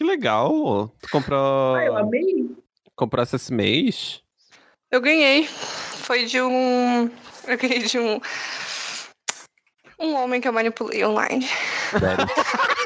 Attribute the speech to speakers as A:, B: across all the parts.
A: Que legal. Tu comprou.
B: Ah, eu amei.
A: Comprasse esse mês?
C: Eu ganhei. Foi de um. Eu ganhei de um. Um homem que eu manipulei online.
D: Sério.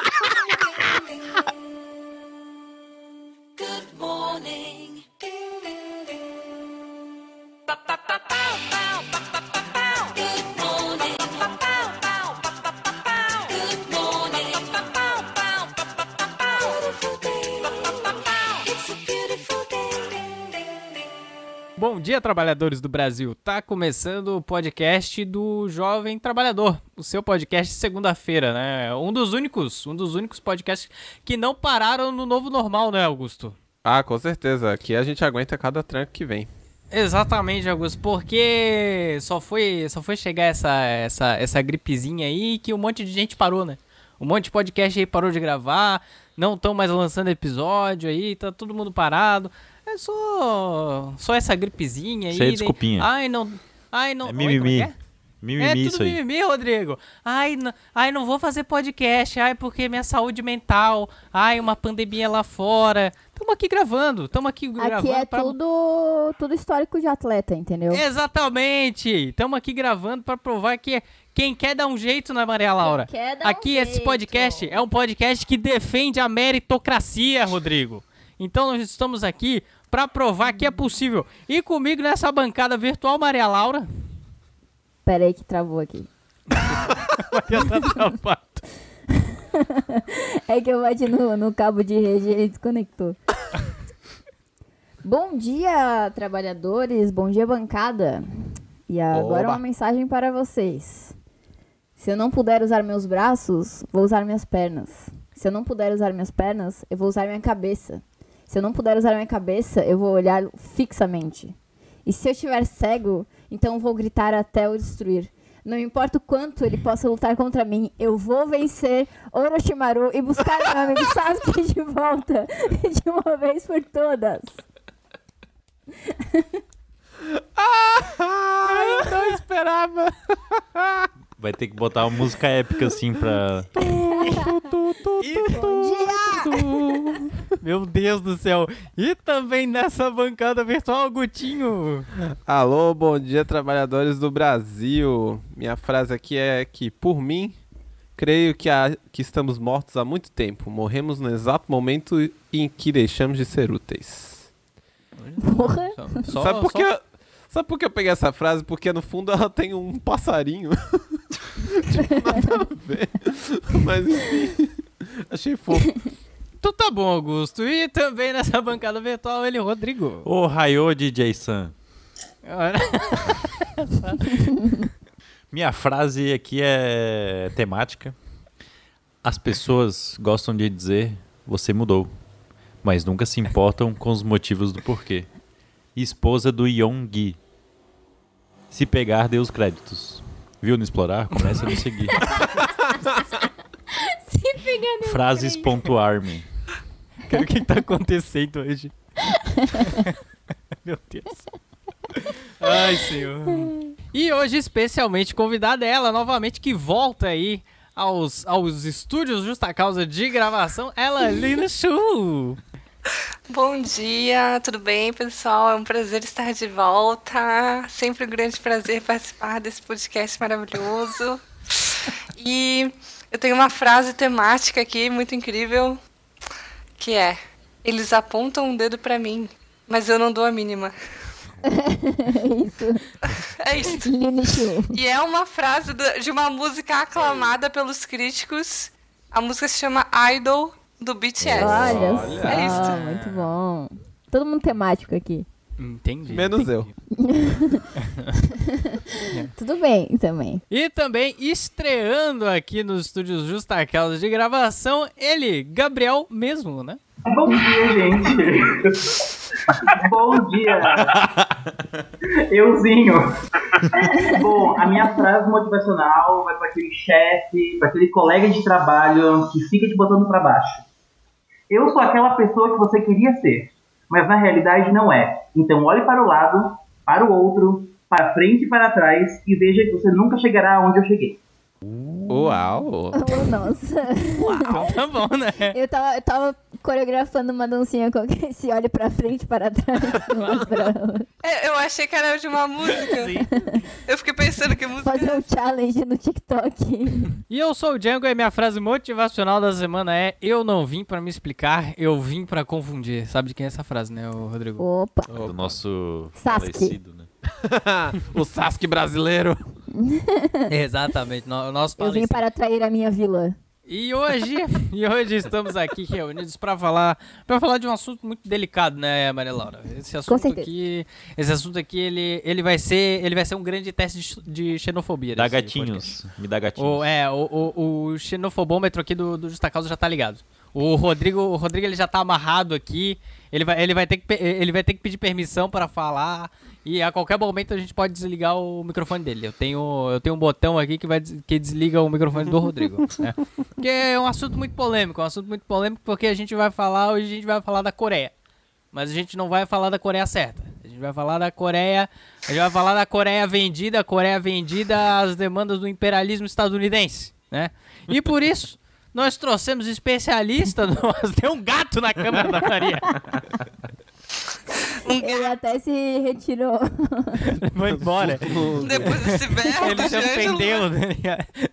E: dia, trabalhadores do Brasil. Tá começando o podcast do Jovem Trabalhador, o seu podcast de segunda-feira, né? Um dos únicos, um dos únicos podcasts que não pararam no novo normal, né, Augusto?
A: Ah, com certeza. Aqui a gente aguenta cada tranco que vem.
E: Exatamente, Augusto, porque só foi, só foi chegar essa, essa, essa gripezinha aí que um monte de gente parou, né? Um monte de podcast aí parou de gravar, não estão mais lançando episódio aí, tá todo mundo parado. É só só essa gripezinha aí.
D: Isso aí é
E: daí-
D: desculpinha.
E: Ai, não. Ai, não.
D: É
E: Oi,
D: mimimi.
E: que é?
D: Mimimi
E: é
D: isso
E: tudo
D: aí.
E: mimimi, Rodrigo. Ai, n- ai, não vou fazer podcast. Ai, porque minha saúde mental. Ai, uma pandemia lá fora. Tamo aqui gravando. Tamo aqui gravando.
F: Aqui é
E: pra-
F: tudo, tudo histórico de atleta, entendeu?
E: Exatamente. Tamo aqui gravando pra provar que quem quer dar um jeito na Maria Laura.
F: quer dar um
E: Aqui esse
F: jeito.
E: podcast é um podcast que defende a meritocracia, Rodrigo. Então nós estamos aqui pra provar que é possível. E comigo nessa bancada virtual, Maria Laura.
F: Pera aí que travou aqui.
E: Maria tá travada.
F: É que eu bati no, no cabo de rede e ele desconectou. bom dia, trabalhadores. Bom dia, bancada. E agora
A: Oba.
F: uma mensagem para vocês. Se eu não puder usar meus braços, vou usar minhas pernas. Se eu não puder usar minhas pernas, eu vou usar minha cabeça. Se eu não puder usar minha cabeça, eu vou olhar fixamente. E se eu estiver cego, então vou gritar até o destruir. Não importa o quanto ele possa lutar contra mim, eu vou vencer Orochimaru e buscar meu amigo Sasuke de volta de uma vez por todas.
E: Eu não esperava.
D: Vai ter que botar uma música épica assim pra.
E: Meu Deus do céu. E também nessa bancada virtual, Gutinho.
A: Alô, bom dia, trabalhadores do Brasil. Minha frase aqui é que, por mim, creio que, há- que estamos mortos há muito tempo. Morremos no exato momento em que deixamos de ser úteis.
F: Porra.
E: Só,
A: sabe, por
E: só-
A: que eu, sabe por que eu peguei essa frase? Porque no fundo ela tem um passarinho. Tipo, nada a ver. Mas enfim, achei fofo.
E: Tu tá bom, Augusto. E também nessa bancada virtual, ele, Rodrigo.
D: Ô, Raiô DJ Sam. Minha frase aqui é temática. As pessoas gostam de dizer você mudou, mas nunca se importam com os motivos do porquê. Esposa do Yonggi. Se pegar, dê os créditos. Viu no explorar? Começa a me seguir.
F: Se pegando.
D: Frases pontuar-me.
E: Cara, o que tá acontecendo hoje? Meu Deus. Ai, senhor. E hoje, especialmente, convidada ela novamente, que volta aí aos, aos estúdios Justa Causa de gravação, ela, Lina Chu.
C: Bom dia, tudo bem, pessoal? É um prazer estar de volta. Sempre um grande prazer participar desse podcast maravilhoso. E eu tenho uma frase temática aqui muito incrível, que é: eles apontam um dedo pra mim, mas eu não dou a mínima.
F: Isso.
C: É isso. E é uma frase de uma música aclamada pelos críticos. A música se chama Idol do BTS.
F: Olha,
A: Olha.
F: só,
C: É isso.
F: muito bom. Todo mundo temático aqui.
E: Entendi.
A: Menos eu.
F: Tudo bem também.
E: E também estreando aqui nos estúdios Justa Causa de gravação, ele, Gabriel mesmo, né?
B: Bom dia, gente. Bom dia. Euzinho. Bom, a minha frase motivacional vai para aquele chefe, para aquele colega de trabalho que fica te botando para baixo. Eu sou aquela pessoa que você queria ser, mas na realidade não é. Então olhe para o lado, para o outro, para frente e para trás e veja que você nunca chegará onde eu cheguei.
A: Uau!
F: Oh, nossa.
E: Então tá bom, né?
F: Eu tava, eu tava coreografando uma dancinha com esse olho pra frente, para trás, outro.
C: É, eu achei que era de uma música. Eu fiquei pensando que música.
F: Fazer um challenge no TikTok.
E: E eu sou o Django e minha frase motivacional da semana é Eu não vim pra me explicar, eu vim pra confundir. Sabe de quem é essa frase, né, Rodrigo?
F: Opa.
D: Do nosso
F: Sasuke.
D: falecido, né?
A: o Sasuke brasileiro.
E: Exatamente, no- nosso
F: Eu vim para atrair a minha vilã.
E: E hoje, e hoje estamos aqui reunidos para falar, para falar de um assunto muito delicado, né, Maria Laura? Esse assunto aqui, esse assunto aqui, ele, ele vai ser, ele vai ser um grande teste de, de xenofobia.
D: Dá gatinhos. Me dá gatinhos.
E: O, é, o, o, o xenofobômetro aqui do, do Justa Causa já tá ligado. O Rodrigo, o Rodrigo ele já tá amarrado aqui. Ele vai, ele vai, ter, que, ele vai ter que pedir permissão para falar. E a qualquer momento a gente pode desligar o microfone dele. Eu tenho, eu tenho um botão aqui que, vai, que desliga o microfone do Rodrigo. né? Porque é um assunto muito polêmico. É um assunto muito polêmico porque a gente vai falar, hoje a gente vai falar da Coreia. Mas a gente não vai falar da Coreia certa. A gente vai falar da Coreia. A gente vai falar da Coreia vendida, a Coreia vendida às demandas do imperialismo estadunidense, né? E por isso, nós trouxemos especialista. No... Tem um gato na câmera da Maria.
F: Ele até se retirou.
E: Foi embora.
C: Depois desse berro
E: Ele se
C: Ângelo,
E: ofendeu, né?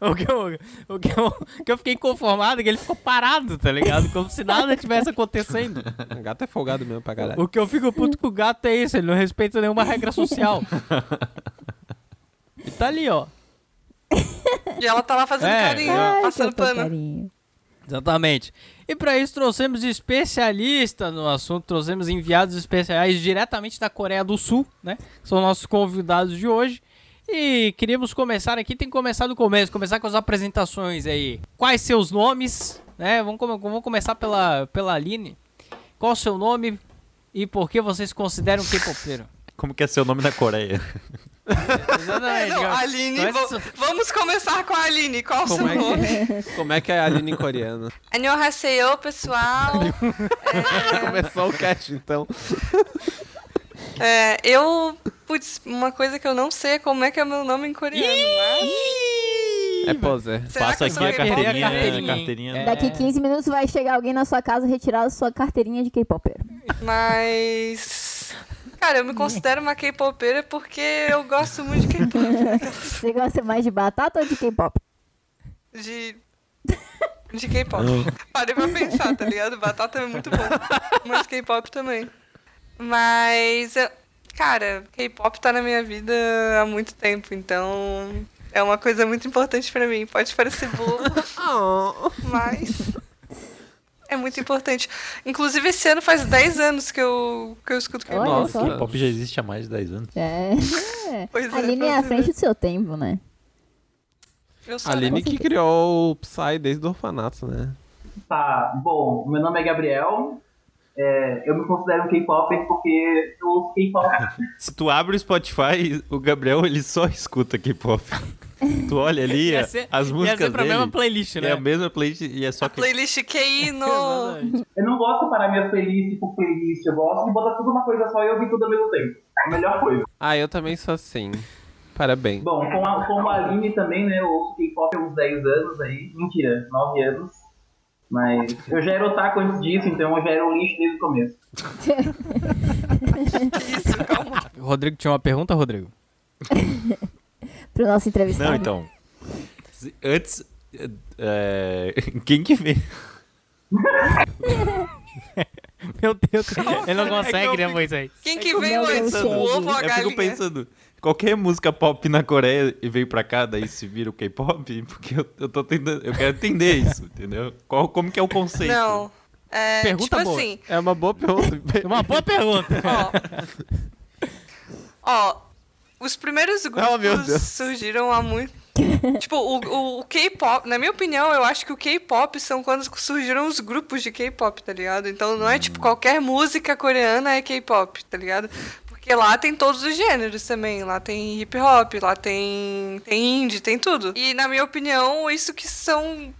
E: Não, o que, eu, o, que eu, o que eu fiquei conformado é que ele ficou parado, tá ligado? Como se nada tivesse acontecendo.
A: O gato é folgado mesmo pra caralho.
E: O que eu fico puto com o gato é isso, ele não respeita nenhuma regra social. E tá ali, ó.
C: E ela tá lá fazendo
E: É,
C: carinho,
F: Ai,
C: passando pano.
F: carinho.
E: Exatamente. E para isso trouxemos especialistas no assunto, trouxemos enviados especiais diretamente da Coreia do Sul, né? São nossos convidados de hoje. E queríamos começar aqui, tem que começar do começo, começar com as apresentações aí. Quais seus nomes, né? Vamos, vamos começar pela, pela Aline. Qual o seu nome e por que vocês consideram K-popeiro?
D: Como que é seu nome na Coreia?
E: Exatamente.
C: Não,
E: ó.
C: Aline, vo- vamos começar com a Aline. Qual o seu
A: Como é,
C: nome?
A: que, como é que é a Aline em coreano?
C: Annyeonghaseyo, pessoal.
A: Começou o cast, então.
C: É, eu. Putz, uma coisa que eu não sei é como é que é meu nome em coreano, mas.
A: É poser.
D: Passa aqui a carteirinha.
E: carteirinha,
D: A
E: hein?
D: carteirinha.
E: É.
F: Daqui 15 minutos vai chegar alguém na sua casa retirar a sua carteirinha de K-Popper.
C: Mas. Cara, eu me considero uma K-popera porque eu gosto muito de K-pop.
F: Você gosta mais de batata ou de K-pop?
C: De. De K-pop. Parei pra pensar, tá ligado? Batata é muito bom. Mas K-pop também. Mas. Cara, K-pop tá na minha vida há muito tempo, então. É uma coisa muito importante pra mim. Pode parecer bobo, mas. É muito importante. Inclusive, esse ano faz 10 anos que eu, que eu escuto K-pop.
A: Nossa.
F: só.
D: K-pop já existe há mais de 10 anos.
F: É.
C: Pois é,
F: A Aline é à
C: você
F: frente do seu tempo, né?
C: Eu sou
A: Aline que criou o Psy desde o orfanato, né?
B: Tá, bom, meu nome é Gabriel. É, eu me considero um K-Popper porque eu ouço K-Pop.
D: Se tu abre o Spotify, o Gabriel ele só escuta K-pop. tu olha ali,
E: Ia ser-
D: as
E: ia
D: músicas
E: ser pra
D: dele.
E: mesma playlist, né?
D: É a mesma playlist e é só
C: A
D: que
C: playlist QI no.
E: Exatamente.
B: Eu não gosto de parar minhas playlists por playlist, eu gosto de botar tudo uma coisa só e ouvir tudo ao mesmo tempo. É a melhor coisa.
A: Ah, eu também sou assim. Parabéns.
B: Bom, com a, com a Aline também, né, eu ouço K-Pop há uns 10 anos aí. Mentira, 9 anos. Mas eu já era otaku antes disso, então eu já era um lixo desde o começo.
C: Isso, calma.
E: Rodrigo tinha uma pergunta, Rodrigo?
F: Pro nosso entrevistado.
D: Não, então. Antes. é, quem que vem?
E: Meu Deus, ele não
C: É que
E: consegue,
C: eu
E: né, Moisés?
C: Quem que
F: Meu
C: veio antes? O ovo ou a
D: Eu
C: galinha?
D: fico pensando, qualquer música pop na Coreia e veio pra cá, daí se vira o K-pop, porque eu, eu tô tentando. Eu quero entender isso, entendeu? Qual, como que é o conceito?
C: Não. É,
E: Pergunta
C: tipo
E: boa.
C: assim,
A: É uma boa pergunta.
E: Uma boa pergunta.
C: ó. ó, os primeiros
A: Oh, meu
C: grupos
A: Deus.
C: surgiram há muito. tipo, o, o, o K-pop, na minha opinião, eu acho que o K-pop são quando surgiram os grupos de K-pop, tá ligado? Então não é tipo qualquer música coreana é K-pop, tá ligado? Porque lá tem todos os gêneros também. Lá tem hip hop, lá tem, tem indie, tem tudo. E na minha opinião, isso que são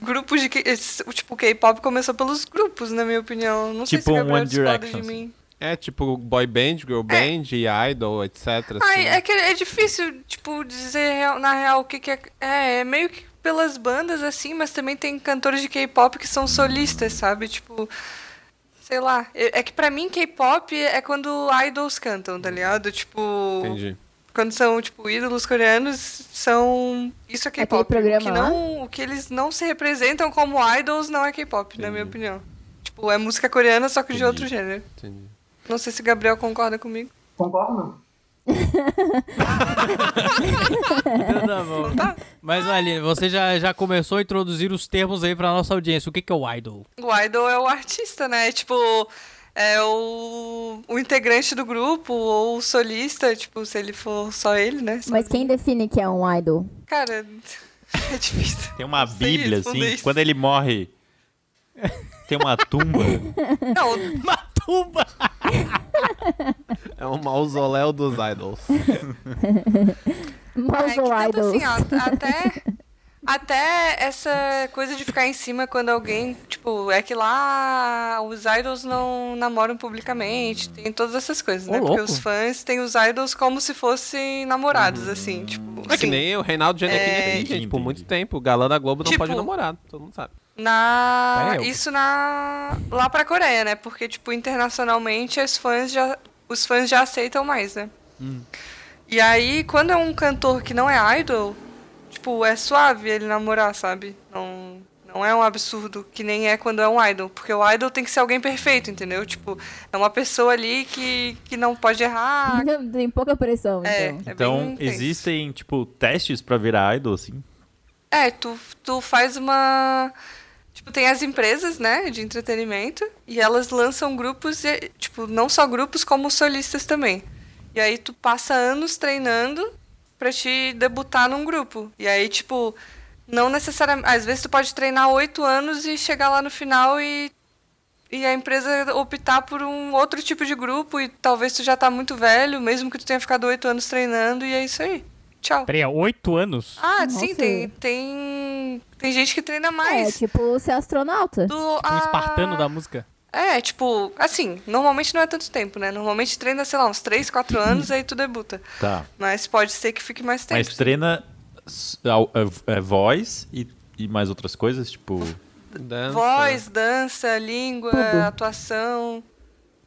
C: grupos de tipo o K-pop começou pelos grupos, na minha opinião. Não sei
D: Tipo
C: se o
D: um
C: Gabriel discorda
D: Direction,
C: de mim.
A: É tipo boy band, girl band, idol, etc.
C: Ai,
A: assim.
C: é que é difícil, tipo, dizer real- na real o que, que é. É, é meio que pelas bandas, assim, mas também tem cantores de K-pop que são solistas, sabe? Tipo. Sei lá. É é que pra mim K-pop é quando idols cantam, tá ligado? Tipo.
A: Entendi.
C: Quando são, tipo, ídolos coreanos, são. Isso é K-pop. O
F: programa
C: que não, o que eles não se representam como idols não é K-pop, na minha opinião. Tipo, é música coreana, só que de
D: Entendi.
C: outro gênero.
A: Entendi.
C: Não sei se o Gabriel concorda comigo.
B: Concordo?
E: Então tá bom. Mas, Aline, você já, já começou a introduzir os termos aí pra nossa audiência. O que, que é o idol?
C: O idol é o artista, né? Tipo, é o, o integrante do grupo ou o solista, tipo, se ele for só ele, né?
F: Mas quem define que é um idol?
C: Cara, é difícil.
D: Tem uma bíblia, assim,
C: isso.
D: quando ele morre, tem uma tumba.
C: Não,
E: Matuba!
A: É um mausoléu dos idols.
C: é que, tipo
F: idols.
C: assim, ó, até, até essa coisa de ficar em cima quando alguém, tipo, é que lá os idols não namoram publicamente, tem todas essas coisas, né?
E: Ô,
C: Porque
E: louco.
C: os fãs têm os idols como se fossem namorados, assim, tipo...
A: É que
C: assim,
A: nem o Reinaldo Giannettini
C: É,
A: é,
D: entendi,
A: gente, por muito tempo. O galã da Globo não
C: Tipo-
A: pode namorar, todo mundo sabe.
C: Na...
E: É, eu-
C: Isso na... lá pra Coreia, né? Porque, tipo, internacionalmente os fãs já, os fãs já aceitam mais, né? E aí, quando é um cantor que não é idol, tipo, é suave ele namorar, sabe? Não, não é um absurdo que nem é quando é um idol. Porque o idol tem que ser alguém perfeito, entendeu? Tipo, é uma pessoa ali que, que não pode errar.
F: Tem pouca pressão,
C: É,
F: então.
C: é
D: Então, existem, tipo, testes pra virar idol, assim?
C: É, tu, tu faz uma. Tipo, tem as empresas, né, de entretenimento, e elas lançam grupos, tipo, não só grupos, como solistas também. E aí tu passa anos treinando pra te debutar num grupo. E aí, tipo, não necessariamente. Às vezes tu pode treinar oito anos e chegar lá no final e. E a empresa optar por um outro tipo de grupo, e talvez tu já tá muito velho, mesmo que tu tenha ficado oito anos treinando, e é isso aí. Tchau.
E: Peraí, há oito anos?
C: Ah,
F: Nossa.
C: sim, tem, tem. Tem gente que treina
F: É,
C: mais.
F: tipo ser astronauta.
C: do,
E: Um
C: a-
E: espartano da música?
C: É, tipo, assim, normalmente não é tanto tempo, né? Normalmente treina, sei lá, uns 3, 4 anos, aí tu debuta.
D: Tá.
C: Mas pode ser que fique mais tempo.
D: Mas treina é, é, voz e, e mais outras coisas, tipo...
A: Dança.
C: Voz, dança, língua,
F: Tudo.
C: atuação,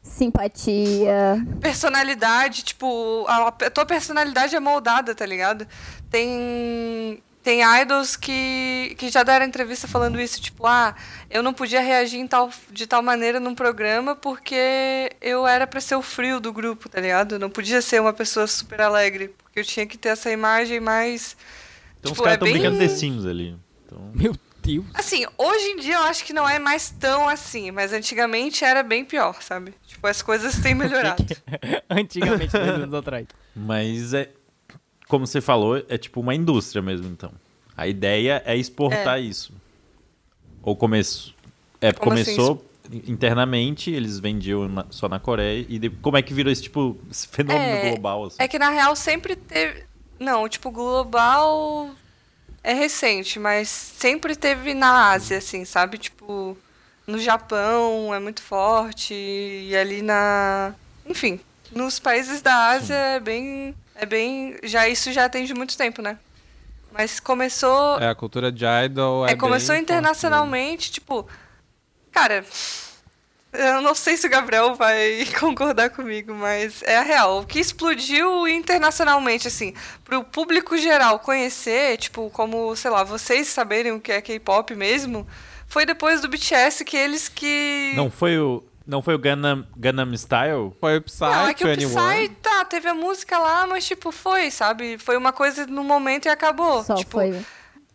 F: Simpatia.
C: personalidade, tipo, a, a tua personalidade é moldada, tá ligado? Tem tem idols que, que já deram entrevista falando isso, tipo, ah, eu não podia reagir em tal, de tal maneira num programa porque eu era pra ser o frio do grupo, tá ligado? Eu não podia ser uma pessoa super alegre, porque eu tinha que ter essa imagem mais
D: Então
C: Tipo,
D: os caras
C: é
D: estão
C: bem-
D: brincando The Sims ali. Então,
E: Meu Deus.
C: Assim, hoje em dia eu acho que não é mais tão assim, mas antigamente era bem pior, sabe? Tipo, as coisas têm melhorado.
E: Antigamente, 10 anos atrás.
D: mas é... Como você falou, é tipo uma indústria mesmo, então. A ideia é exportar isso. Ou começou... É,
C: Como assim,
D: começou internamente, eles vendiam na- só na Coreia. E de- como é que virou esse tipo, esse fenômeno
C: É,
D: global, assim?
C: É que na real sempre teve. Não, tipo, global é recente, mas sempre teve na Ásia, assim, sabe? Tipo, no Japão é muito forte, e ali na. Enfim, nos países da Ásia é bem. É bem. Já isso já tem de muito tempo, né? Mas começou.
A: É, a cultura de idol é
C: É, começou internacionalmente, tipo. Cara, eu não sei se o Gabriel vai concordar comigo, mas é a real. O que explodiu internacionalmente, assim, pro público geral conhecer, tipo, como, sei lá, vocês saberem o que é K-pop mesmo, foi depois do BTS que eles que.
D: Não foi o, não foi o Gangnam, Gangnam Style?
A: Foi o Psy,
C: Não, é que o
A: 21.
C: Psy, tá, teve a música lá, mas, tipo, foi, sabe? Foi uma coisa no momento e acabou.
F: Só
C: tipo,
F: foi.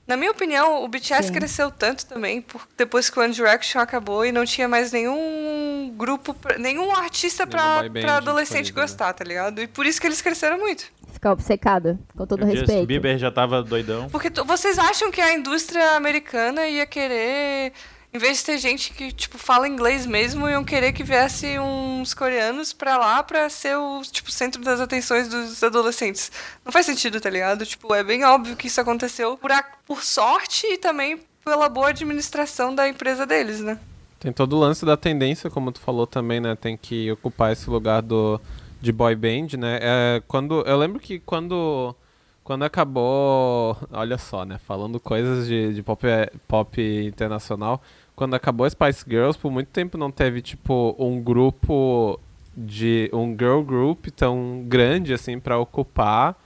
C: Na minha opinião, o BTS
F: Sim.
C: cresceu tanto também por, depois que o One Direction acabou e não tinha mais nenhum grupo, pra- nenhum artista pra, adolescente
A: né?
C: gostar, tá ligado? E por isso que eles cresceram muito.
F: Ficar obcecada, com todo
D: o Justin
F: respeito.
D: Bieber já tava doidão.
C: Porque vocês acham que a indústria americana ia querer, em vez de ter gente que, tipo, fala inglês mesmo, iam querer que viesse uns coreanos pra lá pra ser o, tipo, centro das atenções dos adolescentes. Não faz sentido, tá ligado? Tipo, é bem óbvio que isso aconteceu por, a- por sorte e também pela boa administração da empresa deles, né?
A: Tem todo o lance da tendência, como tu falou também, né? Tem que ocupar esse lugar do, de boy band, né? É, quando, eu lembro que quando, quando acabou. Olha só, né? Falando coisas de, de pop, pop internacional. Quando acabou Spice Girls, por muito tempo não teve, tipo, um grupo de. um girl group tão grande assim pra ocupar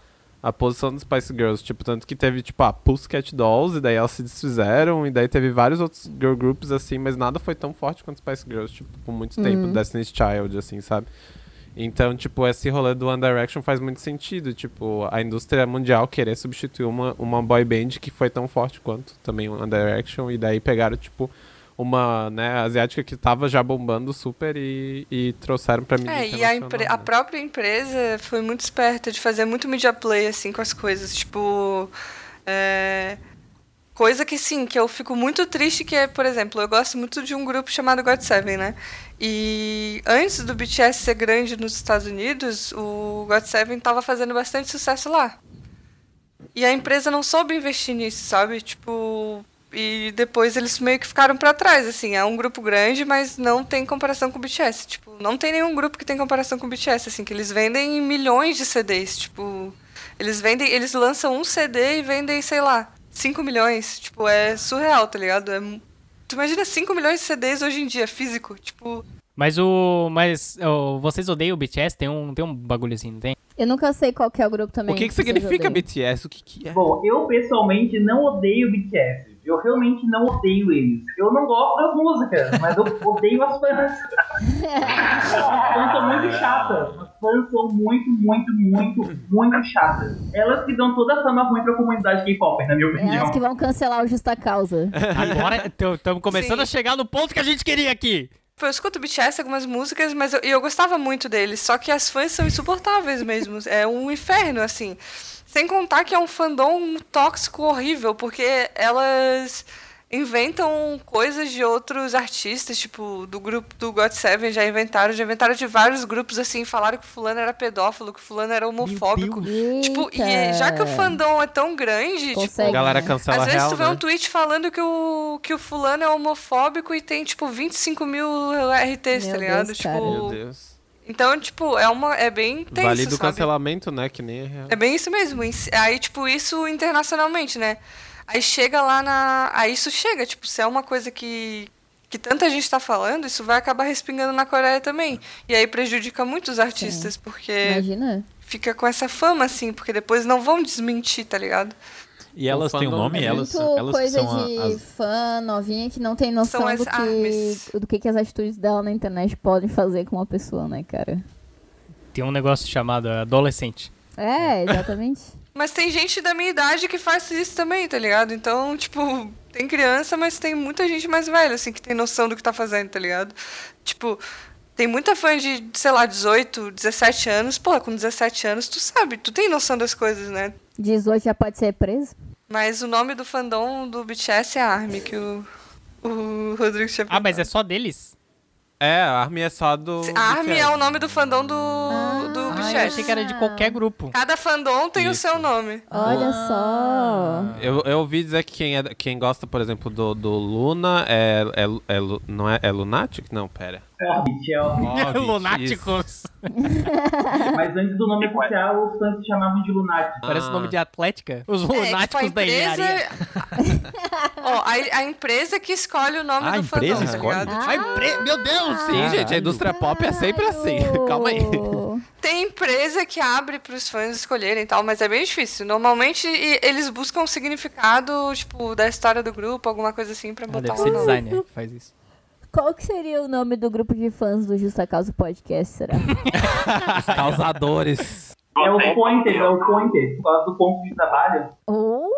A: a posição dos Spice Girls. Tipo, tanto que teve, tipo, a Pussycat Dolls, e daí elas se desfizeram, e daí teve vários outros girl groups, assim, mas nada foi tão forte quanto Spice Girls, tipo, por muito tempo, Destiny's Child, assim, sabe? Então, tipo, esse rolê do One Direction faz muito sentido, tipo, a indústria mundial querer substituir uma, uma boy band que foi tão forte quanto também o One Direction, e daí pegaram, tipo, uma, né, asiática que tava já bombando super e, e trouxeram pra mídia
C: É, e a, empre- a
A: né?
C: própria empresa foi muito esperta de fazer muito media play, assim, com as coisas. Tipo. é, Coisa que, sim, que eu fico muito triste, que é, por exemplo, eu gosto muito de um grupo chamado God Seven, né? E antes do BTS ser grande nos Estados Unidos, o God Seven tava fazendo bastante sucesso lá. E a empresa não soube investir nisso, sabe? Tipo. E depois eles meio que ficaram pra trás, assim. É um grupo grande, mas não tem comparação com o BTS. Tipo, não tem nenhum grupo que tem comparação com o BTS, assim, que eles vendem milhões de CDs. Tipo, eles vendem. Eles lançam um CD e vendem, sei lá, 5 milhões. Tipo, é surreal, tá ligado? É, tu imagina 5 milhões de CDs hoje em dia, físico. Tipo.
E: Mas o. Mas ó, vocês odeiam o BTS? Tem um, tem um bagulho assim, não tem?
F: Eu nunca sei qual que é o grupo também.
A: O que, que
F: vocês
A: significa. BTS? O que, que é?
B: Bom, eu pessoalmente não odeio BTS. Eu realmente não odeio eles. Eu não gosto das músicas, mas eu odeio as fãs. as fãs são muito chatas. As fãs são muito, muito, muito, muito chatas. Elas que dão toda a fama ruim pra comunidade K-pop, na minha
F: É
B: opinião.
F: as que vão cancelar o Justa Causa.
E: Agora estamos começando
C: Sim.
E: a chegar no ponto que a gente queria aqui.
C: Eu escuto BTS, algumas músicas, mas eu, e eu gostava muito deles. Só que as fãs são insuportáveis mesmo. É um inferno, assim. Sem contar que é um fandom tóxico horrível, porque elas inventam coisas de outros artistas, tipo, do grupo do God Seven já inventaram, já inventaram de vários grupos, assim, falaram que fulano era pedófilo, que fulano era homofóbico. Tipo, e já que o fandom é tão grande, tipo,
F: Consegue,
A: A galera
F: né?
A: cancela
C: às vezes
A: real,
C: tu vê
A: né?
C: um tweet falando que o, que o fulano é homofóbico e tem, tipo, 25 mil RTs,
F: Meu
C: tá ligado?
F: Deus,
C: tipo,
F: cara.
A: Meu Deus.
C: Então, tipo, é, uma, é bem tenso,
A: Vale do
C: sabe?
A: cancelamento, né? Que nem é real.
C: É bem isso mesmo. Aí, tipo, isso internacionalmente, né? Aí chega lá na... Aí isso chega, tipo, se é uma coisa que... Que tanta gente tá falando, isso vai acabar respingando na Coreia também. E aí prejudica muito os artistas, porque
F: Imagina.
C: fica com essa fama, assim, porque depois não vão desmentir, tá ligado?
D: E elas têm um nome?
A: é
D: Elas, elas
F: coisa
D: são a-
F: de
D: as...
F: fã novinha que não tem noção do que, do que, que as atitudes dela na internet podem fazer com uma pessoa, né, cara?
E: Tem um negócio chamado adolescente.
F: É, exatamente.
C: Mas tem gente da minha idade que faz isso também, tá ligado? Então, tipo, tem criança, mas tem muita gente mais velha, assim, que tem noção do que tá fazendo, tá ligado? Tipo, tem muita fã de, sei lá, 18, 17 anos. Pô, com 17 anos, tu sabe, tu tem noção das coisas, né?
F: 18 já pode ser preso?
C: Mas o nome do fandom do BTS é ARMY, que o, o Rodrigo tinha
E: Ah, mas é só deles?
A: É, a Army é só do.
C: ARMY
A: BTS.
C: é o nome do fandom do, do
E: Ah,
C: BTS.
E: eu achei que era de qualquer grupo.
C: Cada fandom tem
A: Isso.
C: o seu nome.
F: Olha só.
A: Eu, eu ouvi dizer que quem, é, quem gosta, por exemplo, do, do Luna é, é, é Não é, é Lunatic? Não, pera.
B: É.
E: Lunáticos.
B: Mas antes do nome oficial, os fãs se chamavam de Lunatic.
E: Parece o nome de Atlética. Os
C: É, tipo, a
E: lunáticos da engenharia.
C: Ó, a, a empresa que escolhe o nome
D: Ah, a
C: do
D: empresa
C: fandom, tá
D: escolhe?
C: ligado?
E: A empre... Meu Deus!
A: Sim, gente, a indústria pop é sempre assim. Calma aí.
C: Tem empresa que abre pros fãs escolherem e tal, mas é bem difícil. Normalmente eles buscam um significado, tipo, da história do grupo, alguma coisa assim, pra
E: Ah,
C: botar
E: deve
C: um
E: ser
C: nome.
E: designer que faz isso.
F: Qual que seria o nome do grupo de fãs do Justa Causa Podcast, será?
A: Os causadores.
B: É o pointer, é o pointer, por causa do ponto de trabalho.
F: oh,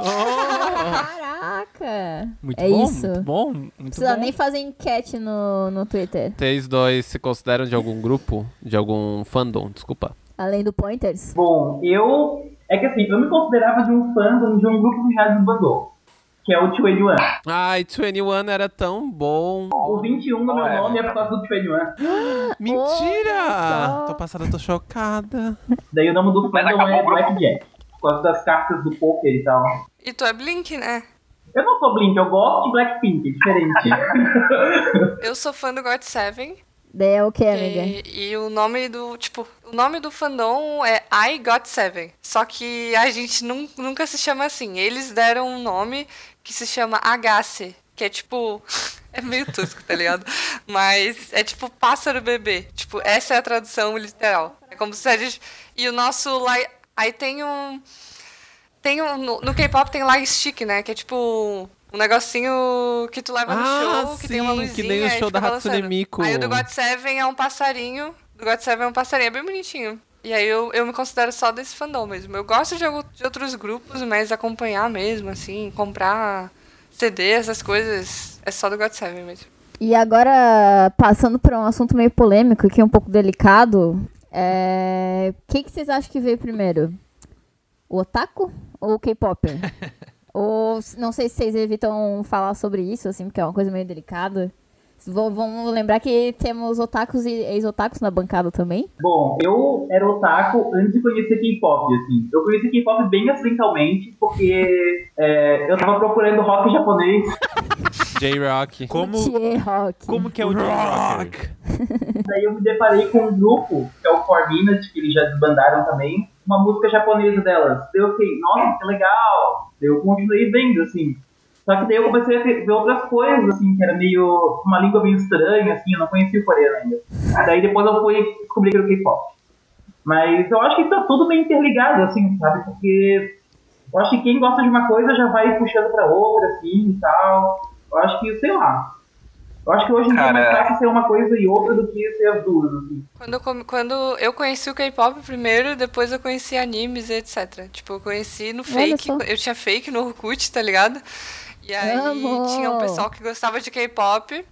A: Oh!
F: caraca.
E: Muito
F: é
E: bom,
F: isso.
E: muito bom, muito
F: Não precisa
E: bom.
F: nem fazer enquete no, no Twitter.
A: Vocês dois se consideram de algum grupo? De algum fandom, desculpa.
F: Além do Pointers.
B: Bom, eu. É que assim, eu me considerava de um fandom de um grupo que já desbandou. Que é o 21.
A: Ai, 21 era tão bom.
B: O 21 no meu nome é por causa do 21.
A: Mentira! Tô passada, tô chocada.
B: Daí o nome do
G: acabou
B: é. Blackjack. Por causa das cartas do poker e tal.
C: E tu é Blink, né?
B: Eu não sou Blink, eu gosto de Blackpink, é diferente.
C: Eu sou fã do God Seven.
F: Daí é o que, amiga?
C: E, e o nome do, tipo, o nome do fandom é I Got Seven. Só que a gente nun- nunca se chama assim. Eles deram um nome que se chama Agace, que é tipo. É meio tosco, tá ligado? Mas é tipo pássaro bebê. Tipo, essa é a tradução literal. É como se a gente. E o nosso. li- Aí tem um. Tem um. No, no K-pop tem light stick, né? Que é tipo. Um negocinho que tu leva no
A: Ah,
C: show, que tem uma
A: sim,
C: luzinha.
A: que nem o show da Hatsune. Miku.
C: Aí o do God Seven é um passarinho. Do God Seven é um passarinho, é bem bonitinho. E aí eu, eu me considero só desse fandom mesmo. Eu gosto de, de outros grupos, mas acompanhar mesmo, assim, comprar CD, essas coisas, é só do God Seven mesmo.
F: E agora, passando para um assunto meio polêmico, que é um pouco delicado, é... o que, que vocês acham que veio primeiro? O otaku ou o K-pop? ou não sei se vocês evitam falar sobre isso, assim, porque é uma coisa meio delicada. Vou- Vamos lembrar que temos otakus e ex-otakus na bancada também.
B: Bom, eu era otaku antes de conhecer K-pop, assim. Eu conheci K-pop bem acidentalmente, porque é, eu tava procurando rock japonês.
A: J-Rock.
D: Como, como que é o J-Rocker?
B: Daí eu me deparei com um grupo, que é o Four Minutes, que eles já desbandaram também, uma música japonesa delas. Daí eu fiquei, nossa, que legal. Daí eu continuei vendo, assim. Só que daí eu comecei a ver outras coisas, assim, que era meio. uma língua meio estranha, assim, eu não conhecia o coreano ainda. Daí depois eu fui descobrir que era o K-pop. Mas eu acho que tá tudo bem interligado, assim, sabe? Porque eu acho que quem gosta de uma coisa já vai puxando pra outra, assim, e tal. Eu acho que, sei lá. Eu acho que hoje em dia é mais fácil ser uma coisa e outra do que ser as duas, assim.
C: Quando eu, come- quando eu conheci o K-pop primeiro, depois eu conheci animes e etc. Tipo, eu conheci no fake. Eu tinha fake no Orkut, tá ligado? E aí
F: Amo!
C: tinha um pessoal que gostava de K-pop.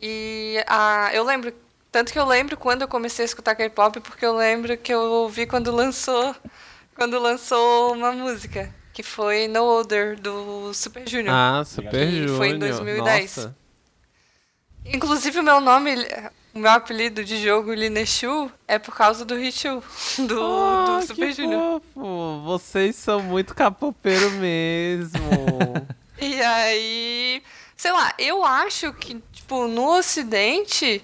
C: E ah, eu lembro. Tanto que eu lembro quando eu comecei a escutar K-pop, porque eu lembro que eu ouvi quando lançou. Quando lançou uma música. Que foi No Older, do Super Junior.
A: Ah, Super
C: Que
A: Junior.
C: foi em 2010.
A: Nossa.
C: Inclusive, o meu nome, o meu apelido de jogo, Lineshu, é por causa do Richu, do,
A: Ah,
C: do Super
A: que
C: Junior.
A: fofo. Vocês são muito capopeiro mesmo.
C: E aí, sei lá, eu acho que, tipo, no Ocidente,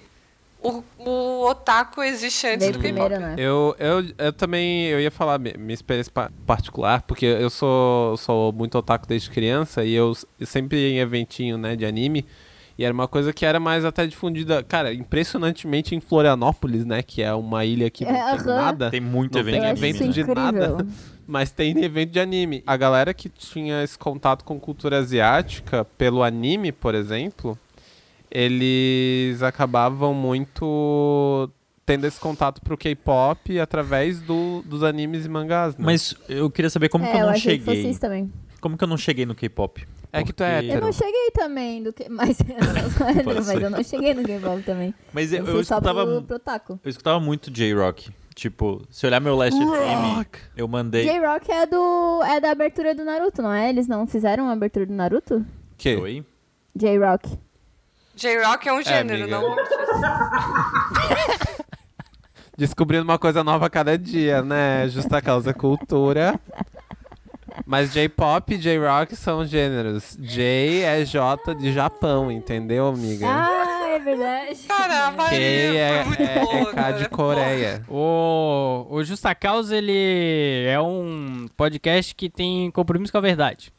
C: o, o otaku existe antes
F: Veio
C: do K-pop.
F: primeiro, né?
A: eu, eu, eu também eu ia falar mi- minha experiência pa- particular, porque eu sou, sou muito otaku desde criança e eu, sempre em eventinho né, de anime. E era uma coisa que era mais até difundida, cara, impressionantemente em Florianópolis, né? Que é uma ilha que não
F: É,
A: tem
F: aham.
A: nada.
D: Tem muito
A: Não
D: evento
A: tem
D: de
A: evento
F: isso
D: anime,
A: de
D: né?
F: incrível.
A: nada. Mas tem evento de anime. A galera que tinha esse contato com cultura asiática pelo anime, por exemplo, eles acabavam muito tendo esse contato pro K-pop através do- dos animes e mangás, né?
D: Mas eu queria saber como que
F: é,
D: eu
F: eu
D: não
F: achei que fosse
D: cheguei.
F: isso também.
D: Como que eu não cheguei no K-pop?
A: É que tu é
D: Porque-
F: Eu
A: hétero.
F: não cheguei também do que. Mas, mas
D: ser.
F: eu não cheguei no K-pop também.
D: Mas
F: Eu,
D: eu, eu
F: fui só
D: escutava,
F: pro, pro taco.
D: eu escutava muito J-Rock. Tipo, se olhar meu Last FM, eu mandei.
F: J-Rock é, do, é da abertura do Naruto, não é? Eles não fizeram a abertura do Naruto?
A: Que?
D: Oi?
F: J-Rock.
C: J-Rock é um gênero,
A: amiga.
C: não um.
A: Descobrindo uma coisa nova a cada dia, né? Justa causa cultura. Mas J-pop e J-rock são gêneros. J é J de Japão, entendeu, amiga?
F: Ah, é verdade.
C: Cara, a
A: K é, é- é
C: boa,
A: K de Coreia.
E: O, o Justa Causa, ele é um podcast que tem compromisso com a verdade.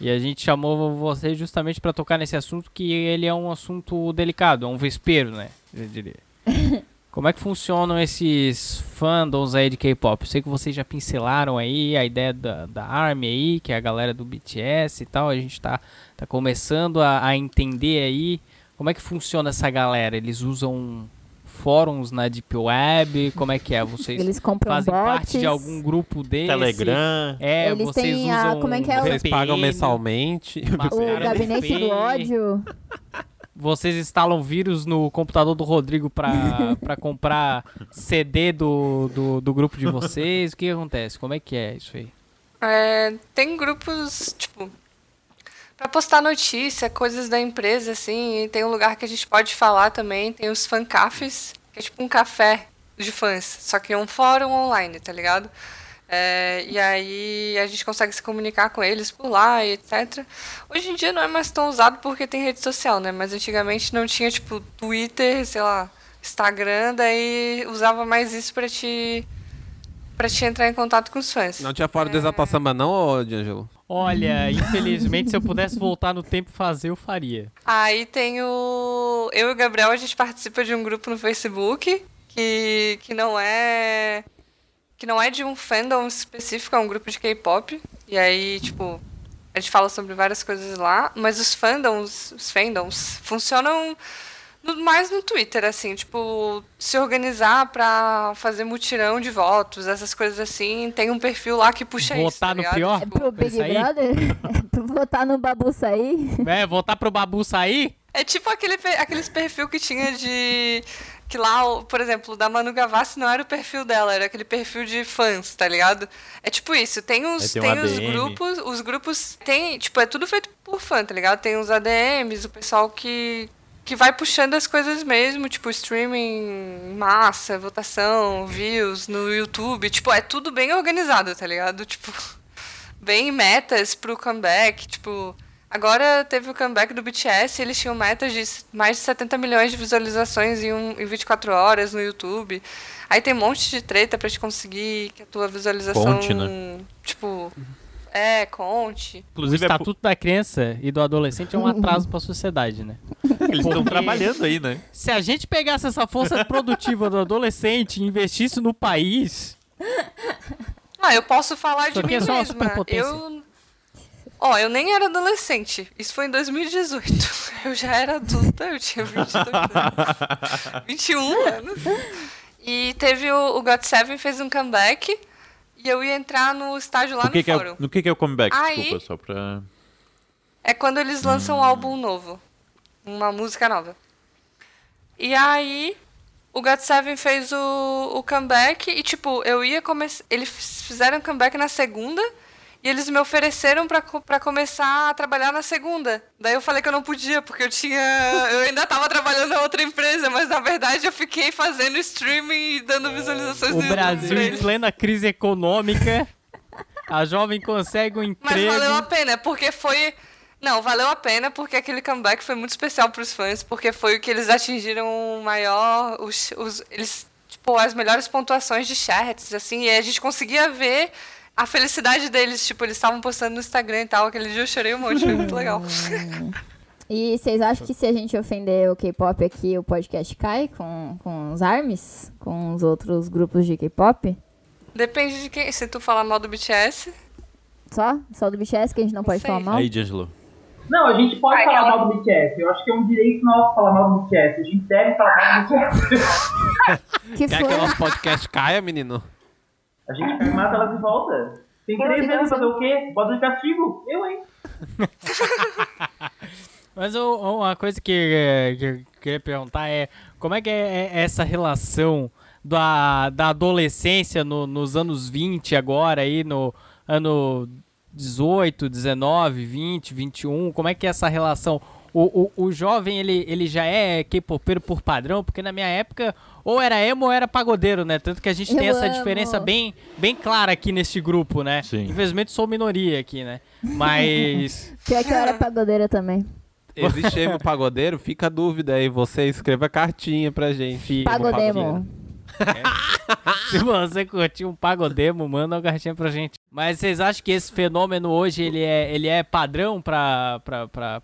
E: E a gente chamou você justamente para tocar nesse assunto, que ele é um assunto delicado, é um vespeiro, né? Eu diria. Como é que funcionam esses fandoms aí de K-pop? Eu sei que vocês já pincelaram aí a ideia da, da ARMY aí, que é a galera do BTS e tal. A gente tá, tá começando a, a entender aí como é que funciona essa galera. Eles usam fóruns na Deep Web? Como é que é? Vocês
F: Eles compram
E: fazem parte de
F: bots.
E: algum grupo desse?
D: Telegram.
E: É,
F: Eles
E: vocês
F: têm a-
E: usam
F: como é que é o-
A: Vocês pagam mensalmente.
F: O gabinete do ódio.
E: Vocês instalam vírus no computador do Rodrigo pra, pra comprar CD do, do, do grupo de vocês? O que acontece? Como é que é isso aí?
C: É, tem grupos, tipo, pra postar notícia, coisas da empresa, assim, e tem um lugar que a gente pode falar também, tem os fancafes, que é tipo um café de fãs, só que é um fórum online, tá ligado? É, e aí a gente consegue se comunicar com eles por lá e etc. Hoje em dia não é mais tão usado porque tem rede social, né? Mas antigamente não tinha, tipo, Twitter, sei lá, Instagram, daí usava mais isso pra te. pra te entrar em contato com os fãs.
A: Não tinha fora do Exalta Samba não, ô D'Angelo?
E: Olha, infelizmente, se eu pudesse voltar no tempo e fazer, eu faria.
C: Aí tem o. Eu e o Gabriel, a gente participa de um grupo no Facebook que, que não é. Que não é de um fandom específico, é um grupo de K-pop. E aí, tipo, a gente fala sobre várias coisas lá, mas os fandoms, os fandoms, funcionam no- mais no Twitter, assim, tipo, se organizar pra fazer mutirão de votos, essas coisas assim, tem um perfil lá que puxa isso.
E: Votar
C: tá
E: no
C: ligado?
E: pior?
F: É pro Big? Brother? Votar no Babu sair?
E: É, voltar pro Babu sair?
C: É tipo aquele, aqueles perfil que tinha de. Que lá, por exemplo, o da Manu Gavassi não era o perfil dela, era aquele perfil de fãs, tá ligado? É tipo isso, tem os,
D: Aí tem um
C: tem os grupos, os grupos tem, tipo, é tudo feito por fã, tá ligado? Tem os ADMs, o pessoal que que vai puxando as coisas mesmo, tipo streaming, massa, votação, views no YouTube, tipo, é tudo bem organizado, tá ligado? Tipo, bem metas pro comeback, tipo, agora teve o comeback do BTS, eles tinham metas de mais de 70 milhões de visualizações em, um, em 24 horas no YouTube. Aí tem um monte de treta pra te conseguir que a tua visualização,
D: Conte, né?
C: tipo, é, conte.
E: O
D: Inclusive, é
E: estatuto da criança e do adolescente é um atraso pra sociedade, né?
D: eles estão trabalhando aí, né?
E: Se a gente pegasse essa força produtiva do adolescente e investisse no país,
C: Ah, eu posso falar de mim
E: é
C: mesma. Eu. Ó, eu nem era adolescente. Isso foi em 2018. Eu já era adulta, eu tinha 22 anos. 21 anos. E teve o, o GOT7 fez um comeback. E eu ia entrar no estágio lá
D: O que
C: no
D: que é,
C: fórum.
D: o- no que, que é o comeback?
C: Aí-
D: Desculpa, só pra.
C: É quando eles lançam um álbum novo. Uma música nova. E aí, o GOT7 fez o, o comeback e, tipo, eu ia começar. Eles fizeram comeback na segunda e eles me ofereceram pra começar a trabalhar na segunda. Daí eu falei que eu não podia, porque eu tinha. Eu ainda tava trabalhando na outra empresa, mas na verdade eu fiquei fazendo streaming e dando visualizações
E: o Brasil em plena crise econômica, a jovem consegue um
C: Mas
E: emprego.
C: valeu a pena, porque foi. Não, valeu a pena porque aquele comeback foi muito especial pros fãs, porque foi o que eles atingiram o maior. Os, os, eles, tipo, as melhores pontuações de chats, assim, e a gente conseguia ver a felicidade deles. Tipo, eles estavam postando no Instagram e tal. Aquele dia eu chorei um monte, foi muito legal.
F: E vocês acham que se a gente ofender o K-pop aqui, o podcast cai com, com os ARMYs? Com os outros grupos de K-pop?
C: Depende de quem. Se tu falar mal do BTS.
F: Só? Só do BTS que a gente não pode
C: sei.
F: falar mal?
D: Aí, D'Angelo.
B: Não, a gente pode
C: Ai,
B: falar
C: ela-
B: mal do BTS. Eu acho que é um direito nosso falar mal do BTS. A gente deve falar mal do BTS.
F: Que
A: Quer
F: foi?
A: que o nosso podcast caia, menino?
B: A gente mata elas de volta. Tem três
F: sei.
B: fazer o quê? Bota de castigo. Eu, hein?
E: Mas o- uma coisa que, eh, que eu queria perguntar é como é que é é essa relação da, da adolescência no- nos anos 20 agora aí, no ano 18, 19, 20, 21, como é que é essa relação? O, o, o jovem, ele, ele já é K-popeiro por padrão, porque na minha época ou era emo ou era pagodeiro, né? Tanto que a gente tem
F: Eu
E: essa
F: amo.
E: diferença bem, bem clara aqui neste grupo, né?
D: Sim.
E: Infelizmente sou minoria aqui, né? Mas...
F: Pior que eu era pagodeira também.
A: Existe emo pagodeiro? Fica a dúvida aí. Você escreva cartinha pra gente.
E: Fi- Se você curtiu um pagodemo, manda uma cartinha pra gente. Mas vocês acham que esse fenômeno hoje ele é, ele é padrão para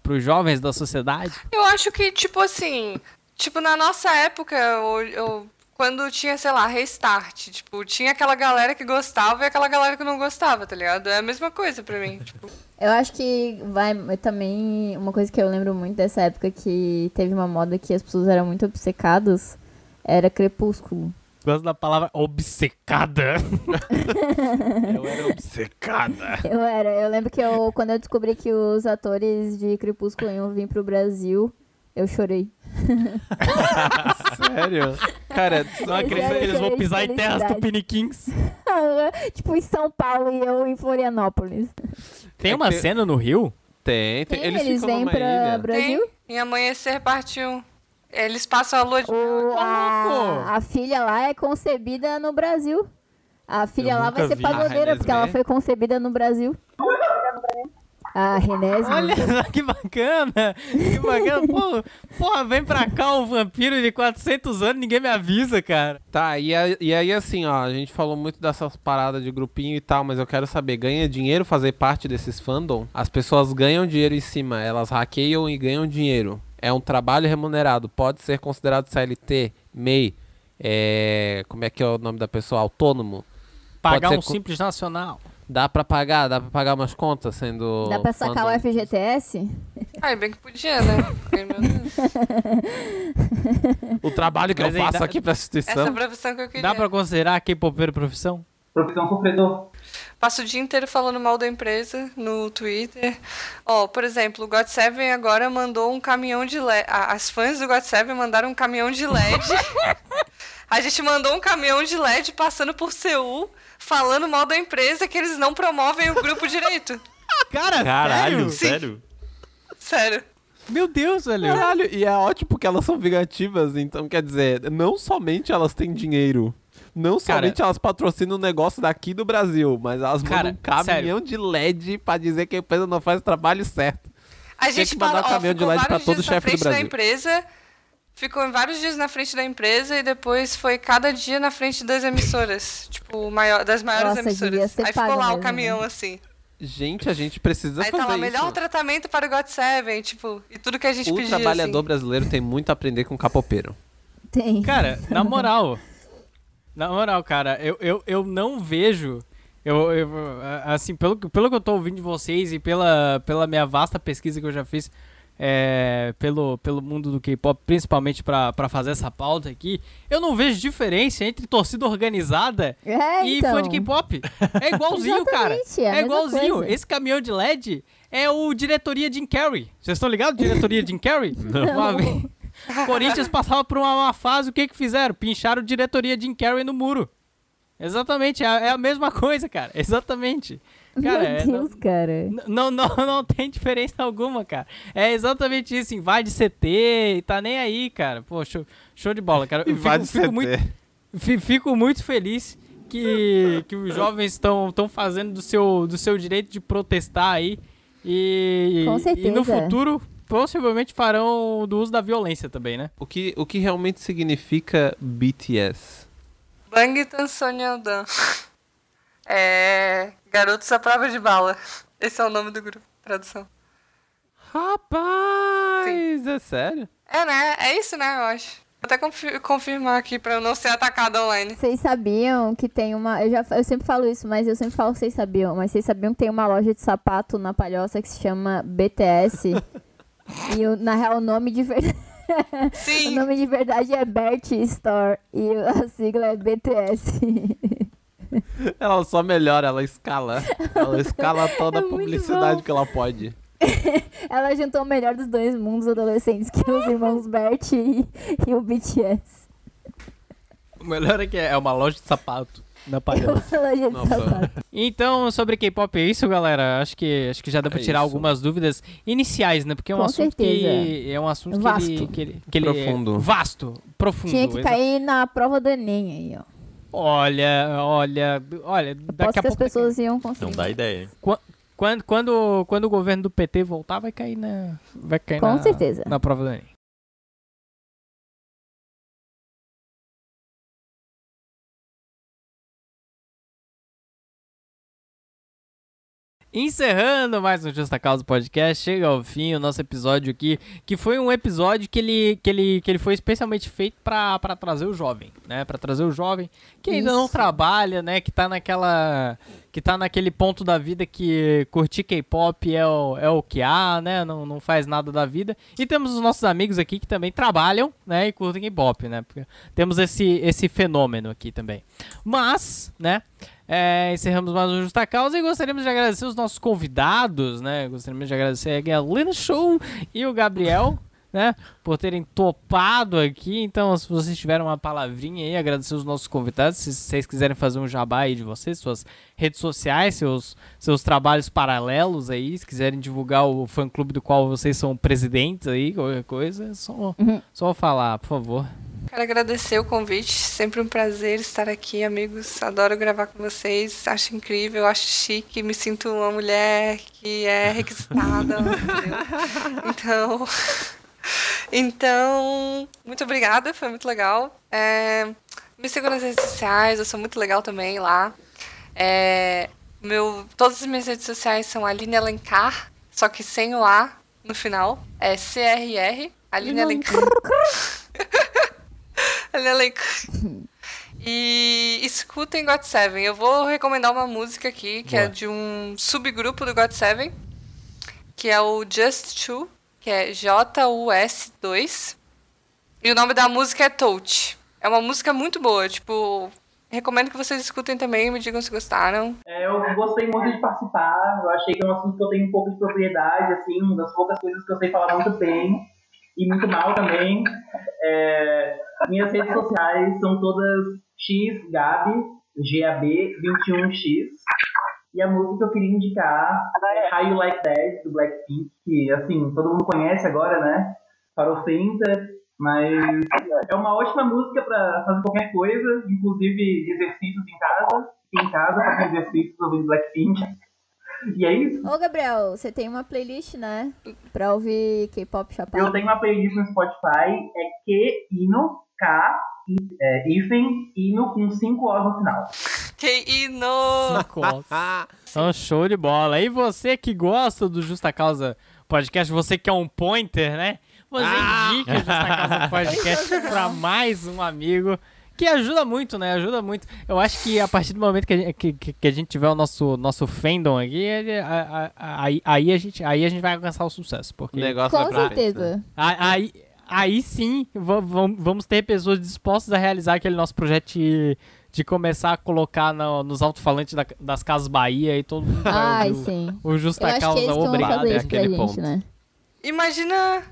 E: os jovens da sociedade?
C: Eu acho que, tipo assim, tipo, na nossa época, eu, eu- quando tinha, sei lá, restart, tipo, tinha aquela galera que gostava e aquela galera que não gostava, tá ligado? É a mesma coisa pra mim. Tipo,
F: Eu acho que vai também. Uma coisa que eu lembro muito dessa época que teve uma moda que as pessoas eram muito obcecadas era crepúsculo.
E: Gosto da palavra obcecada.
A: Eu era obcecada.
F: Eu era, eu lembro que eu, quando eu descobri que os atores de Crepúsculo iam vir pro Brasil, eu chorei.
A: Sério? Cara,
E: Não acredito que eles vão pisar em terras tupiniquins.
F: tipo, em São Paulo e eu em Florianópolis.
E: Tem
A: É
E: uma
A: que-
E: cena no Rio?
A: tem, tem. Eles,
F: eles
A: ficam
F: vêm pra
A: ilha.
F: Brasil.
C: tem, em Amanhecer Parte 1. Eles passam a lua de
F: O, a, a filha lá é concebida no Brasil. A filha
D: Eu
F: lá vai ser pagodeira, porque ela foi concebida no Brasil. A Renesme.
E: Olha que bacana! Que bacana! Pô, porra, vem pra cá um vampiro de 400 anos, ninguém me avisa, cara.
A: Tá, e, a- e aí assim, ó, a gente falou muito dessas paradas de grupinho e tal, mas eu quero saber, ganha dinheiro fazer parte desses fandom? As pessoas ganham dinheiro em cima, elas hackeiam e ganham dinheiro. É um trabalho remunerado, pode ser considerado CLT, MEI, é... como é que é o nome da pessoa? Autônomo?
E: Pagar
A: ser
E: um
A: co-
E: simples nacional.
A: Dá pra pagar, dá pra pagar umas contas sendo
F: Dá pra sacar
A: fandom?
F: o FGTS?
C: Ai, bem que podia, né? Porque, meu Deus,
A: O trabalho que
E: Mas
A: eu
E: aí
A: faço
E: dá-
A: aqui pra
C: essa
A: instituição.
C: profissão que eu queria.
E: Dá pra considerar K-popeiro profissão?
B: Profissão sofredor.
C: Passo o dia inteiro falando mal da empresa no Twitter. Ó, por exemplo, o God7 agora mandou um caminhão de LED. As fãs do God7 mandaram um caminhão de LED. A gente mandou um caminhão de LED passando por Seul, falando mal da empresa que eles não promovem o grupo direito.
E: Cara,
D: Caralho,
E: sério?
D: sério?
C: Sério.
E: Meu Deus, velho.
A: Caralho, e é ótimo porque elas são vingativas, então quer dizer, não somente elas têm dinheiro, não
E: Cara-
A: somente elas patrocinam um negócio daqui do Brasil, mas elas
E: Cara,
A: mandam um caminhão de LED pra dizer que a empresa não faz o trabalho certo.
C: A
A: Tem
C: gente
A: que mandar um
C: ó,
A: caminhão de LED pra
C: vários
A: todo
C: dias na
A: chefe do
C: frente da
A: Brasil.
C: empresa. Ficou vários dias na frente da empresa e depois foi cada dia na frente das emissoras. tipo, maior, das maiores
F: Nossa,
C: emissoras. Aí ficou lá o
F: mesmo,
C: caminhão
F: né?
C: assim.
A: Gente, a gente precisa
C: Aí
A: fazer
C: tá lá,
A: isso.
C: melhor tratamento para o God7, tipo, e tudo que a gente
A: o
C: pedia,
A: trabalhador
C: assim.
A: brasileiro tem muito a aprender com o capopeiro.
F: Tem.
E: Cara, na moral. Na moral, cara, eu, eu, eu não vejo. Eu, eu, assim, pelo, que- pelo que eu tô ouvindo de vocês e pela, pela minha vasta pesquisa que eu já fiz é, pelo, pelo mundo do K-pop, principalmente pra, pra fazer essa pauta aqui, eu não vejo diferença entre torcida organizada
F: É,
E: e
F: então.
E: fã de K-pop. É igualzinho, cara.
F: É
E: É igualzinho.
F: coisa.
E: Esse caminhão de LED é o diretoria Jim Carrey. Vocês estão ligados? Diretoria Jim Carrey? Uma vez. Corinthians passava por uma, uma fase, o que que fizeram? Pincharam diretoria Jim Carrey no muro. Exatamente, é, a- é a mesma coisa, cara. Exatamente. Cara, é-
F: Meu Deus, cara.
E: N- Não, não, não tem diferença alguma, cara. É exatamente isso. Invade CT e tá nem aí, cara. Pô, show, show de bola, cara. Eu
A: Invade
E: fico, fico
A: CT.
E: muito, fi- fico muito feliz que, que os jovens estão fazendo do seu, do seu direito de protestar aí. E,
F: Com
E: e no
F: certeza.
E: futuro, possivelmente farão do uso da violência também, né?
A: O que, o que realmente significa BTS?
C: Bangtan Sonyeondan. É. Garotos à prova de bala. Esse é o nome do grupo. Tradução.
A: Rapaz, é sério?
C: É, né? É isso, né? Eu acho. Vou até confi- confirmar aqui pra eu não ser atacada online.
F: Vocês sabiam que tem uma. Eu, já, eu sempre falo isso, mas eu sempre falo que vocês sabiam. Mas vocês sabiam que tem uma loja de sapato na Palhoça que se chama BTS? e o- na real o nome de verdade. O nome de verdade é Bert Store e a sigla é BTS.
A: Ela só melhora, ela escala. Ela escala toda
F: É
A: a
F: muito
A: publicidade que ela pode.
F: Ela juntou o melhor dos dois mundos adolescentes, que é os irmãos Bert e, e o BTS.
E: O melhor é que é uma loja de sapato na
F: sapato.
E: Então, sobre K-pop é isso, galera. Acho que, acho que já dá pra
A: É
E: tirar
A: isso.
E: algumas dúvidas iniciais, né? Porque é um
F: Com
E: assunto que
F: certeza.
E: é um assunto que
F: Vasto.
E: ele, que ele, que ele
A: Profundo.
E: é vasto, profundo.
F: Tinha que
E: exa-
F: cair na prova do Enem aí, ó.
E: Olha, olha, olha,
F: Aposto
E: daqui a
F: que as
E: pouco
F: pessoas iam
D: Não
F: conseguir.
D: dá ideia.
E: quando, quando, quando o governo do PT voltar, vai cair na vai cair
F: Com
E: na,
F: certeza.
E: na prova do Enem. Encerrando mais um Justa Causa Podcast, chega ao fim o nosso episódio aqui, que foi um episódio que ele, que ele, que ele foi especialmente feito pra trazer o jovem, né? Pra trazer o jovem que ainda não
F: Isso.
E: trabalha, né? Que tá naquela. Que tá naquele ponto da vida que curtir K-pop é o, é o que há, né? Não, não faz nada da vida. E temos os nossos amigos aqui que também trabalham, né? E curtem K-pop, né? Porque temos esse, esse fenômeno aqui também. Mas, né? É, encerramos mais um Justa Causa e gostaríamos de agradecer os nossos convidados, né? Gostaríamos de agradecer a Lena Show e o Gabriel, né? Por terem topado aqui. Então, se vocês tiverem uma palavrinha aí, agradecer os nossos convidados. Se vocês quiserem fazer um jabá aí de vocês, suas redes sociais, seus, seus trabalhos paralelos aí, se quiserem divulgar o fã-clube do qual vocês são presidentes aí, qualquer coisa, é só,
F: Uhum.
E: só falar, por favor.
C: Quero agradecer o convite, sempre um prazer estar aqui, amigos. Adoro gravar com vocês, acho incrível, acho chique, me sinto uma mulher que é requisitada. Então, então, muito obrigada, foi muito legal. É, me sigam nas redes sociais, eu sou muito legal também lá. É, meu, todas as minhas redes sociais são Aline Alencar, só que sem o A no final. É CRR, Aline Alencar. Aline Alencar. E escutem God Seven. Eu vou recomendar uma música aqui, que é
D: Boa.
C: de um subgrupo do God Seven, que é o Just Two, que é J-U-S-2. E o nome da música é Touch. É uma música muito boa, tipo, recomendo que vocês escutem também e me digam se gostaram.
B: É, eu gostei muito de participar. Eu achei que é um assunto que eu tenho um pouco de propriedade, assim, uma das poucas coisas que eu sei falar muito bem e muito mal também. É, minhas redes sociais são todas xgabi, G-A-B, 21x. E a música que eu queria indicar é How You Like That, do Blackpink, que, assim, todo mundo conhece agora, né? Farofenta, mas é uma ótima música pra fazer qualquer coisa, inclusive exercícios em casa. Em casa, fazendo exercícios ouvindo Blackpink. E é isso.
F: Ô, Gabriel, você tem uma playlist, né? Pra ouvir K-pop chapado.
B: Eu tenho uma playlist no Spotify, é Q-Ino, K, é, hífen, Ino com 5 O's no final.
C: Que no
A: Ah,
E: Então, show de bola. E você que gosta do Justa Causa Podcast, você que é um pointer, né? Você indica o Justa Causa Podcast pra mais um amigo. Que ajuda muito, né? Ajuda muito. Eu acho que a partir do momento que a gente, que, que- a gente tiver o nosso, nosso fandom aqui, ele- a- a- aí, a gente, aí a gente vai alcançar o sucesso.
A: o
E: Porque
A: negócio
F: Com
A: vai pra né?
F: certeza.
E: a- aí, aí sim va- vam- vamos ter pessoas dispostas a realizar aquele nosso projeto de, de começar a colocar no- nos alto-falantes da- das Casas Bahia e todo mundo vai
F: Ai,
E: o-
F: sim.
E: o
F: Eu
E: Justa
F: é
E: Causa
F: vão
E: obrigado.
F: fazer
A: é aquele
F: gente,
A: ponto.
F: né?
C: Imagina,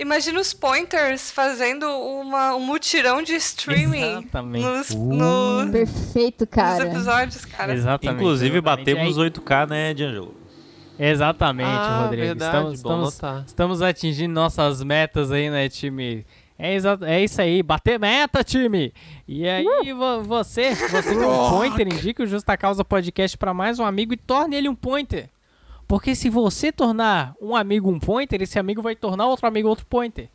C: imagina os pointers fazendo uma, um mutirão de streaming
E: Exatamente.
C: nos, no-
F: Perfeito,
C: nos
F: cara.
C: episódios, cara.
E: Exatamente.
D: Inclusive,
E: exatamente.
D: batemos
E: É-
D: 8K, né, D'Angelo?
E: Exatamente,
A: Ah,
E: Rodrigo.
A: verdade,
E: estamos, estamos, estamos atingindo nossas metas aí, né, time? É, é isso aí, bater meta, time! E aí, vo- você, você que é um pointer, indique o Justa Causa Podcast pra mais um amigo e torne ele um pointer. Porque se você tornar um amigo um pointer, esse amigo vai tornar outro amigo outro pointer.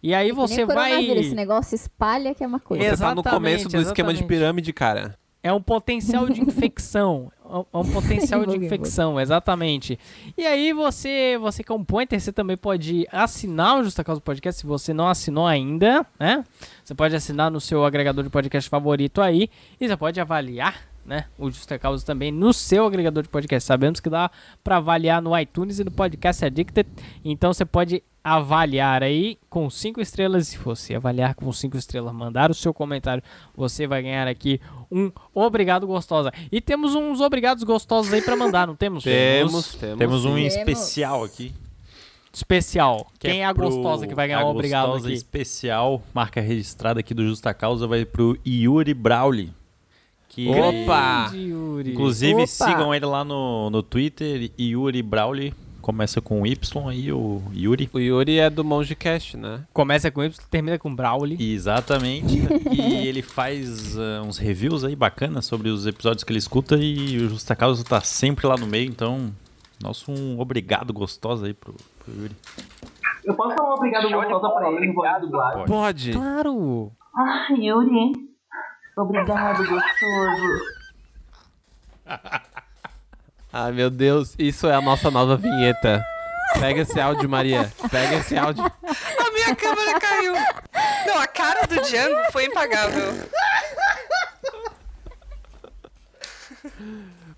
E: E aí
F: É
E: você vai.
F: Esse negócio espalha que é uma coisa.
A: Você tá no começo do
E: Exatamente,
A: esquema de pirâmide, cara.
E: É um potencial de infecção. É um- É potencial de infecção, exatamente. E aí você, você que é um pointer, você também pode assinar o Justa Causa Podcast, se você não assinou ainda, né? Você pode assinar no seu agregador de podcast favorito aí e você pode avaliar, né, o Justa Causa também no seu agregador de podcast. Sabemos que dá para avaliar no iTunes e no Podcast Addicted, então você pode avaliar aí com cinco estrelas. Se você avaliar com cinco estrelas, mandar o seu comentário, você vai ganhar aqui um obrigado gostosa. E temos uns obrigados gostosos aí pra mandar, não temos?
A: Temos, temos.
D: Temos um
F: Temos.
D: especial aqui.
E: Especial.
D: que
E: Quem é a
D: pro-
E: gostosa que vai ganhar
D: a
E: um obrigado
D: gostosa
E: aqui?
D: especial, marca registrada aqui do Justa Causa, vai pro Yuri Brawley. Que
A: Opa!
E: Grande Yuri.
D: Inclusive,
F: Opa!
D: sigam ele lá no, no Twitter, Yuri Brawley. Começa com Y aí, o Yuri.
A: O Yuri é do Mongecast, né?
E: Começa com Y, termina com Brawley.
D: Exatamente. e ele faz ah, uns reviews aí bacanas sobre os episódios que ele escuta e o Justa Causa tá sempre lá no meio, então nosso um obrigado gostoso aí pro, pro Yuri.
B: Eu posso falar um obrigado gostosa pra ele em voz de dublagem?
A: Pode.
E: Claro!
B: Ah, Yuri. Obrigado, gostoso.
A: Ai, meu Deus. Isso é a nossa nova vinheta. Pega esse áudio, Maria. Pega esse áudio.
C: A minha câmera caiu. Não, a cara do Django foi impagável.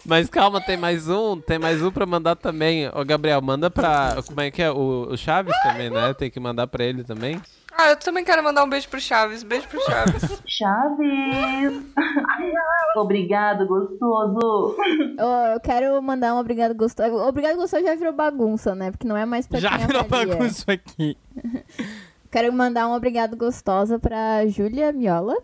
A: Mas calma, tem mais um. Tem mais um pra mandar também. Ô, Gabriel, manda pra... Como é que é? O, o Chaves também, né? Tem que mandar pra ele também.
C: Ah, eu também quero mandar um beijo pro Chaves. Beijo pro Chaves.
B: Chaves. Obrigado, gostoso.
F: Eu, eu quero mandar um obrigado gostoso. Obrigado gostoso já virou bagunça, né? Porque não é mais pra
E: Já
F: quem
E: virou
F: avalia.
E: bagunça aqui.
F: Quero mandar um obrigado gostosa pra Júlia Miola.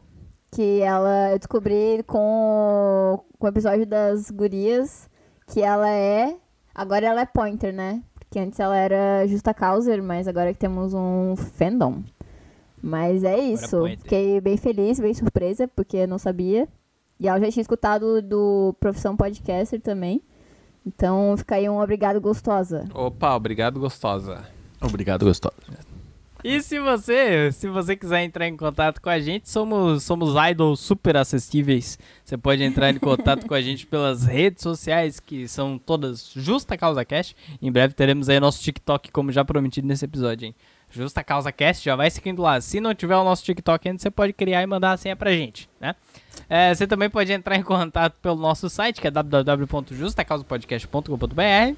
F: Que ela eu descobri com, com o episódio das gurias que ela é. Agora ela é pointer, né? Porque antes ela era justa causer, mas agora que temos um fandom. Mas é isso.
E: pode.
F: Fiquei bem feliz, bem surpresa, porque eu não sabia. E eu já tinha escutado do Profissão Podcaster também. Então fica aí um obrigado gostosa.
A: Opa, obrigado, gostosa.
D: Obrigado, gostoso.
E: E se você, se você quiser entrar em contato com a gente, somos, somos idols super acessíveis. Você pode entrar em contato com a gente pelas redes sociais, que são todas Justa Causa Cast. Em breve teremos aí nosso TikTok, como já prometido nesse episódio, hein? Justa Causa Cast, já vai seguindo lá. Se não tiver o nosso TikTok ainda, você pode criar e mandar a senha pra gente, né? É, você também pode entrar em contato pelo nosso site, que é www.justacausapodcast.com.br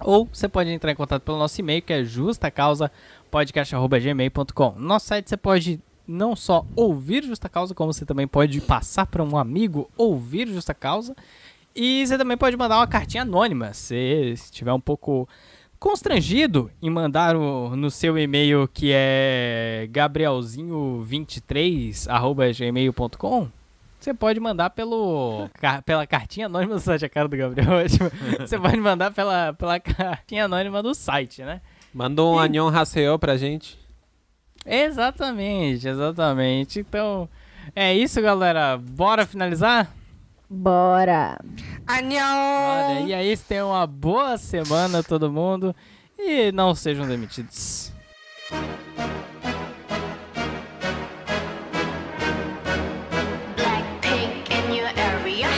E: ou você pode entrar em contato pelo nosso e-mail, que é justacausapodcast.gmail.com. No nosso site você pode não só ouvir Justa Causa, como você também pode passar para um amigo ouvir Justa Causa. E você também pode mandar uma cartinha anônima, se estiver um pouco constrangido em mandar o- no seu e-mail que é gabrielzinho23@gmail.com. Você pode mandar pelo pela cartinha anônima do site, a cara do Gabriel. é. Você pode mandar pela, pela cartinha anônima do site, né?
A: Manda um Anion Haseo pra gente.
E: Exatamente, exatamente. Então, é isso, galera. Bora finalizar?
F: Bora!
E: Olha,
C: Anhão!
E: e aí, tenham uma boa semana, todo mundo. E não sejam demitidos.
H: Blackpink in your area.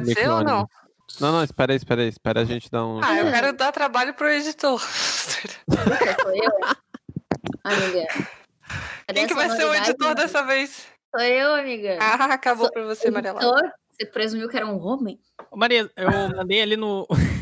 C: Pode ser ou não?
A: Não, não, espera aí, espera aí. Espera a gente dar um...
C: Ah, eu quero dar trabalho pro editor.
G: Sou eu? Amiga.
C: Quem que vai ser o editor
G: né?
C: dessa vez?
G: Sou eu, amiga.
C: Ah, acabou
G: Sou
C: pra você, Maria Laura.
G: Editor? Você presumiu que era um homem?
E: Ô, Maria, eu mandei ali no.